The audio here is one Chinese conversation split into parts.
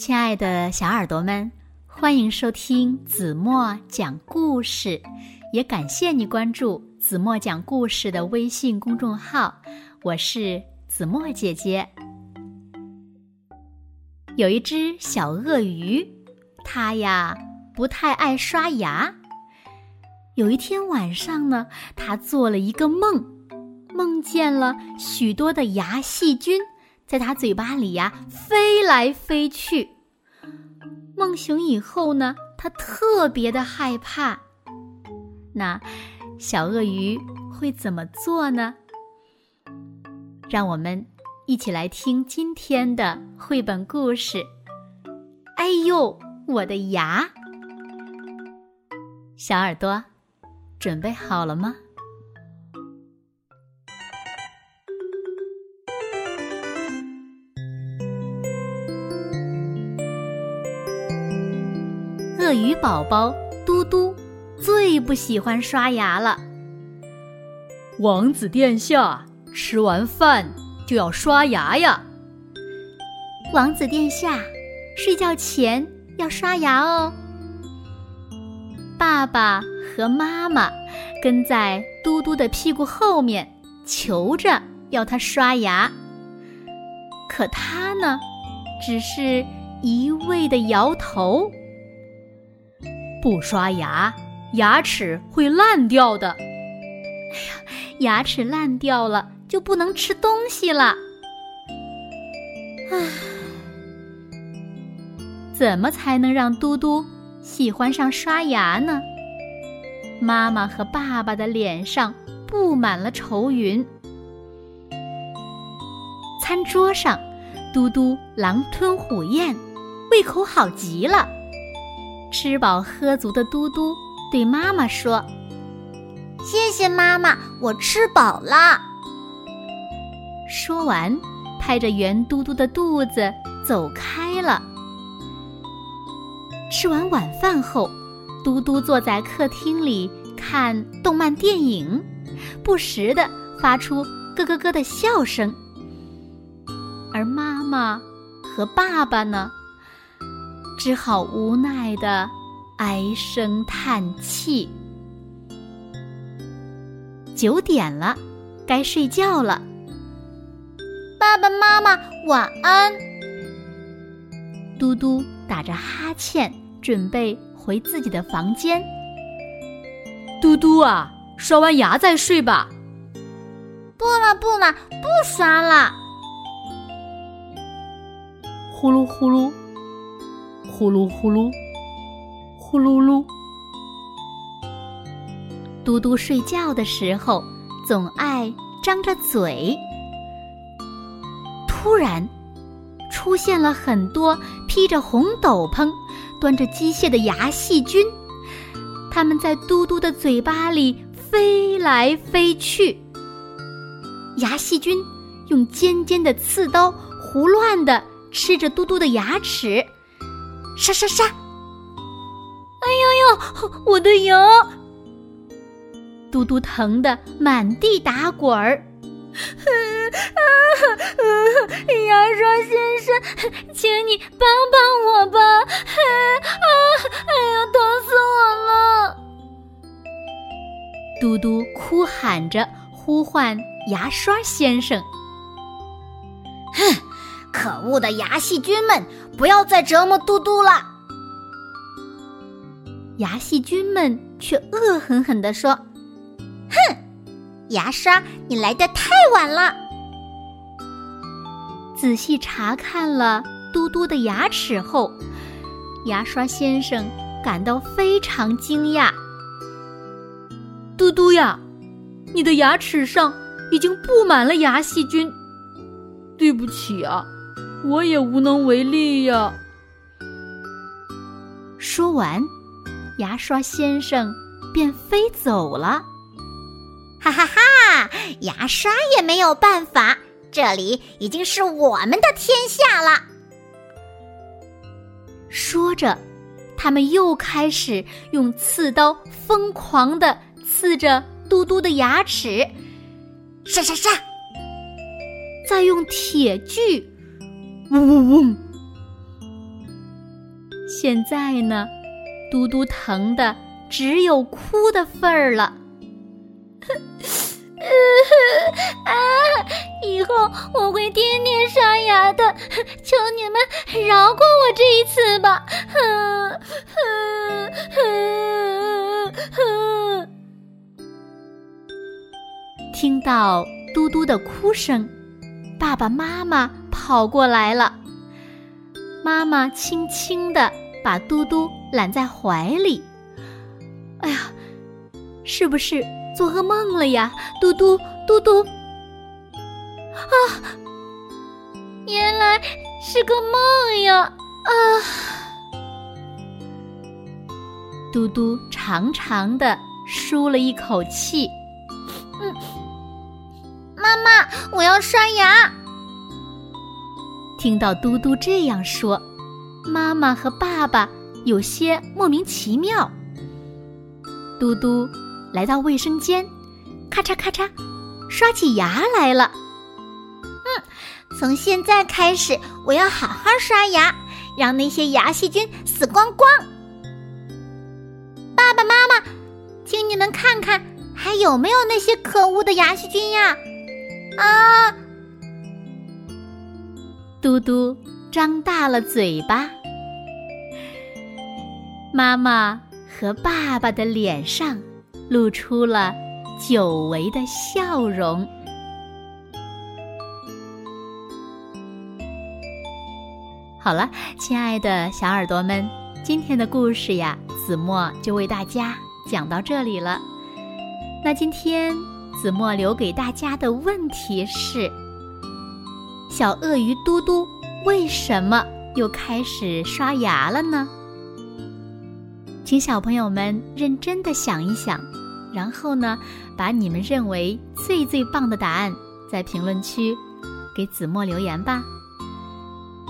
亲爱的小耳朵们，欢迎收听子墨讲故事，也感谢你关注子墨讲故事的微信公众号。我是子墨姐姐。有一只小鳄鱼，它呀不太爱刷牙。有一天晚上呢，它做了一个梦，梦见了许多的牙细菌。在他嘴巴里呀，飞来飞去。梦醒以后呢，他特别的害怕。那小鳄鱼会怎么做呢？让我们一起来听今天的绘本故事。哎呦，我的牙！小耳朵，准备好了吗？鱼宝宝嘟嘟最不喜欢刷牙了。王子殿下，吃完饭就要刷牙呀。王子殿下，睡觉前要刷牙哦。爸爸和妈妈跟在嘟嘟的屁股后面，求着要他刷牙。可他呢，只是一味的摇头。不刷牙，牙齿会烂掉的。哎呀，牙齿烂掉了就不能吃东西了。唉，怎么才能让嘟嘟喜欢上刷牙呢？妈妈和爸爸的脸上布满了愁云。餐桌上，嘟嘟狼吞虎咽，胃口好极了。吃饱喝足的嘟嘟对妈妈说：“谢谢妈妈，我吃饱了。”说完，拍着圆嘟嘟的肚子走开了。吃完晚饭后，嘟嘟坐在客厅里看动漫电影，不时的发出咯咯咯的笑声。而妈妈和爸爸呢？只好无奈的唉声叹气。九点了，该睡觉了。爸爸妈妈晚安。嘟嘟打着哈欠，准备回自己的房间。嘟嘟啊，刷完牙再睡吧。不了不了，不刷了。呼噜呼噜。呼噜呼噜，呼噜噜。嘟嘟睡觉的时候总爱张着嘴。突然，出现了很多披着红斗篷、端着机械的牙细菌，它们在嘟嘟的嘴巴里飞来飞去。牙细菌用尖尖的刺刀胡乱的吃着嘟嘟的牙齿。沙沙沙！哎呦呦，我的牙！嘟嘟疼得满地打滚儿。牙刷先生，请你帮帮我吧！啊，哎呀，疼死我了！嘟嘟哭喊着呼唤牙刷先生。哼！可恶的牙细菌们，不要再折磨嘟嘟了！牙细菌们却恶狠狠地说：“哼，牙刷，你来的太晚了。”仔细查看了嘟嘟的牙齿后，牙刷先生感到非常惊讶：“嘟嘟呀，你的牙齿上已经布满了牙细菌，对不起啊！”我也无能为力呀。说完，牙刷先生便飞走了。哈哈哈！牙刷也没有办法，这里已经是我们的天下了。说着，他们又开始用刺刀疯狂的刺着嘟嘟的牙齿，沙沙沙！再用铁锯。嗡嗡嗡！现在呢，嘟嘟疼的只有哭的份儿了。啊！以后我会天天刷牙的，求你们饶过我这一次吧。哼哼哼哼听到嘟嘟的哭声，爸爸妈妈跑过来了。妈妈轻轻的把嘟嘟揽在怀里。哎呀，是不是？做噩梦了呀，嘟嘟嘟嘟！啊，原来是个梦呀！啊，嘟嘟长长的舒了一口气。嗯，妈妈，我要刷牙。听到嘟嘟这样说，妈妈和爸爸有些莫名其妙。嘟嘟。来到卫生间，咔嚓咔嚓，刷起牙来了。嗯，从现在开始，我要好好刷牙，让那些牙细菌死光光。爸爸妈妈，请你们看看，还有没有那些可恶的牙细菌呀？啊！嘟嘟张大了嘴巴，妈妈和爸爸的脸上。露出了久违的笑容。好了，亲爱的小耳朵们，今天的故事呀，子墨就为大家讲到这里了。那今天子墨留给大家的问题是：小鳄鱼嘟嘟为什么又开始刷牙了呢？请小朋友们认真的想一想。然后呢，把你们认为最最棒的答案在评论区给子墨留言吧。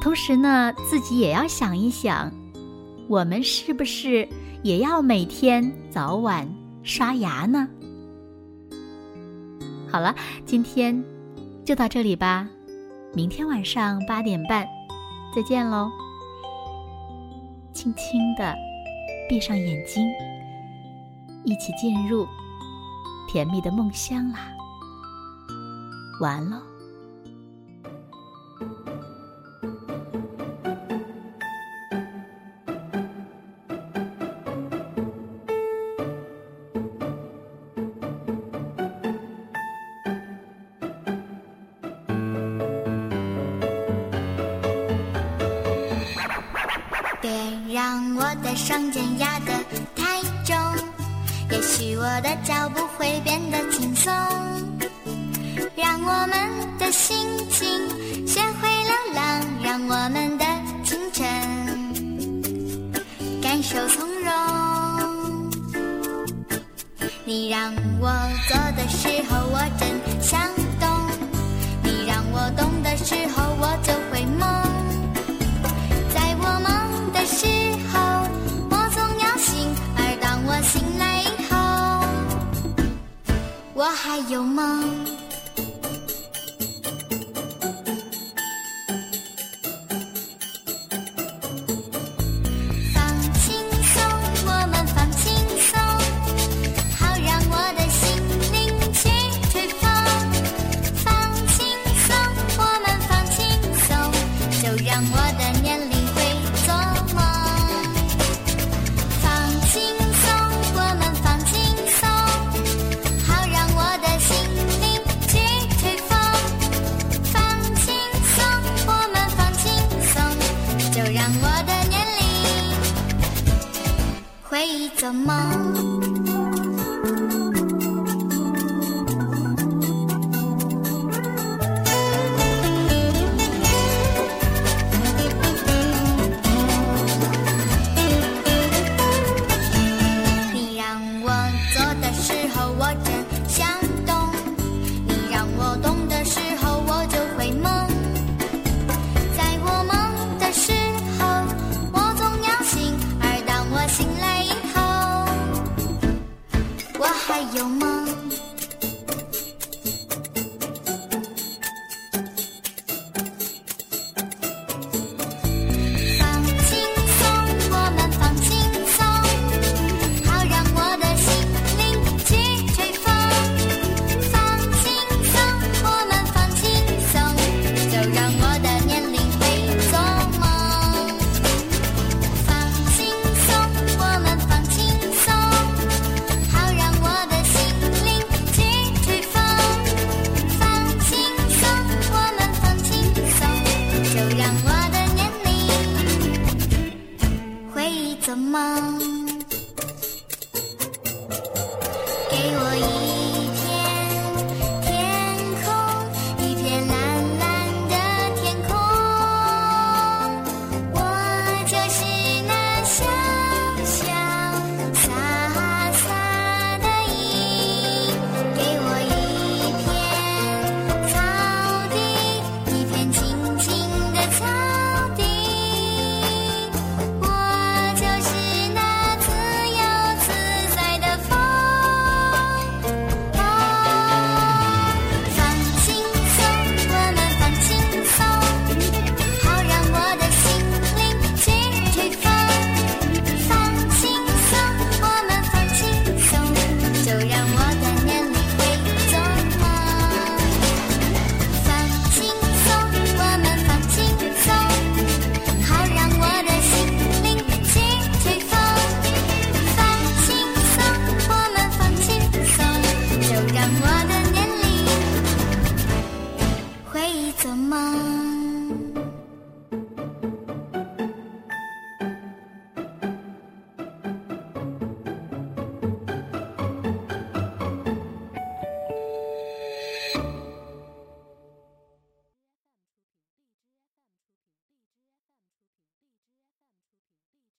同时呢，自己也要想一想，我们是不是也要每天早晚刷牙呢？好了，今天就到这里吧，明天晚上八点半再见喽。轻轻的闭上眼睛。一起进入甜蜜的梦乡啦！完喽。让我的双肩压得太重。也许我的脚步会变得轻松，让我们的心情学会流浪，让我们的清晨感受从容。你让我做的时候，我真想懂；你让我懂的时候，我就会懵。我还有梦。怎么